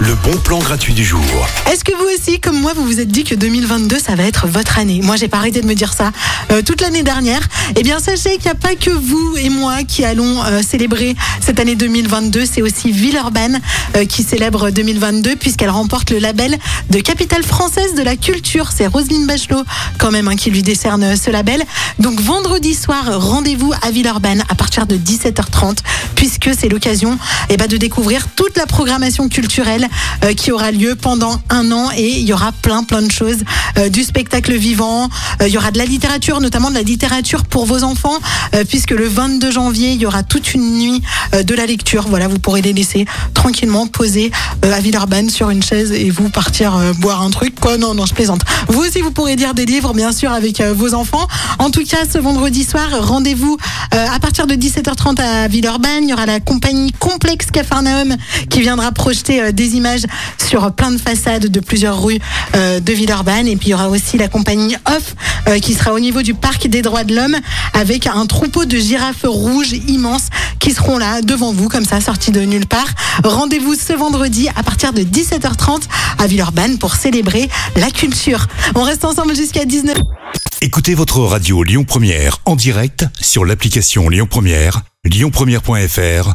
Le bon plan gratuit du jour. Est-ce que vous aussi, comme moi, vous vous êtes dit que 2022, ça va être votre année? Moi, j'ai pas arrêté de me dire ça euh, toute l'année dernière. Eh bien, sachez qu'il n'y a pas que vous et moi qui allons euh, célébrer cette année 2022. C'est aussi Villeurbanne euh, qui célèbre 2022 puisqu'elle remporte le label de capitale française de la culture. C'est Roselyne Bachelot, quand même, hein, qui lui décerne ce label. Donc, vendredi soir, rendez-vous à Villeurbanne à partir de 17h30 puisque c'est l'occasion eh ben, de découvrir toute la programmation culturelle euh, qui aura lieu pendant un an et il y aura plein plein de choses, euh, du spectacle vivant, euh, il y aura de la littérature, notamment de la littérature pour vos enfants, puisque le 22 janvier il y aura toute une nuit de la lecture. Voilà, vous pourrez les laisser tranquillement poser à Villeurbanne sur une chaise et vous partir boire un truc. Quoi Non, non, je plaisante. Vous aussi, vous pourrez lire des livres, bien sûr, avec vos enfants. En tout cas, ce vendredi soir, rendez-vous à partir de 17h30 à Villeurbanne. Il y aura la compagnie Complexe Cafarnaum qui viendra projeter euh, des images sur plein de façades de plusieurs rues euh, de Villeurbanne. Et puis il y aura aussi la compagnie Off euh, qui sera au niveau du parc des droits de l'homme avec un troupeau de girafes rouges immenses qui seront là devant vous comme ça sortis de nulle part. Rendez-vous ce vendredi à partir de 17h30 à Villeurbanne pour célébrer la culture. On reste ensemble jusqu'à 19 Écoutez votre radio Lyon Première en direct sur l'application Lyon Première, lyonpremière.fr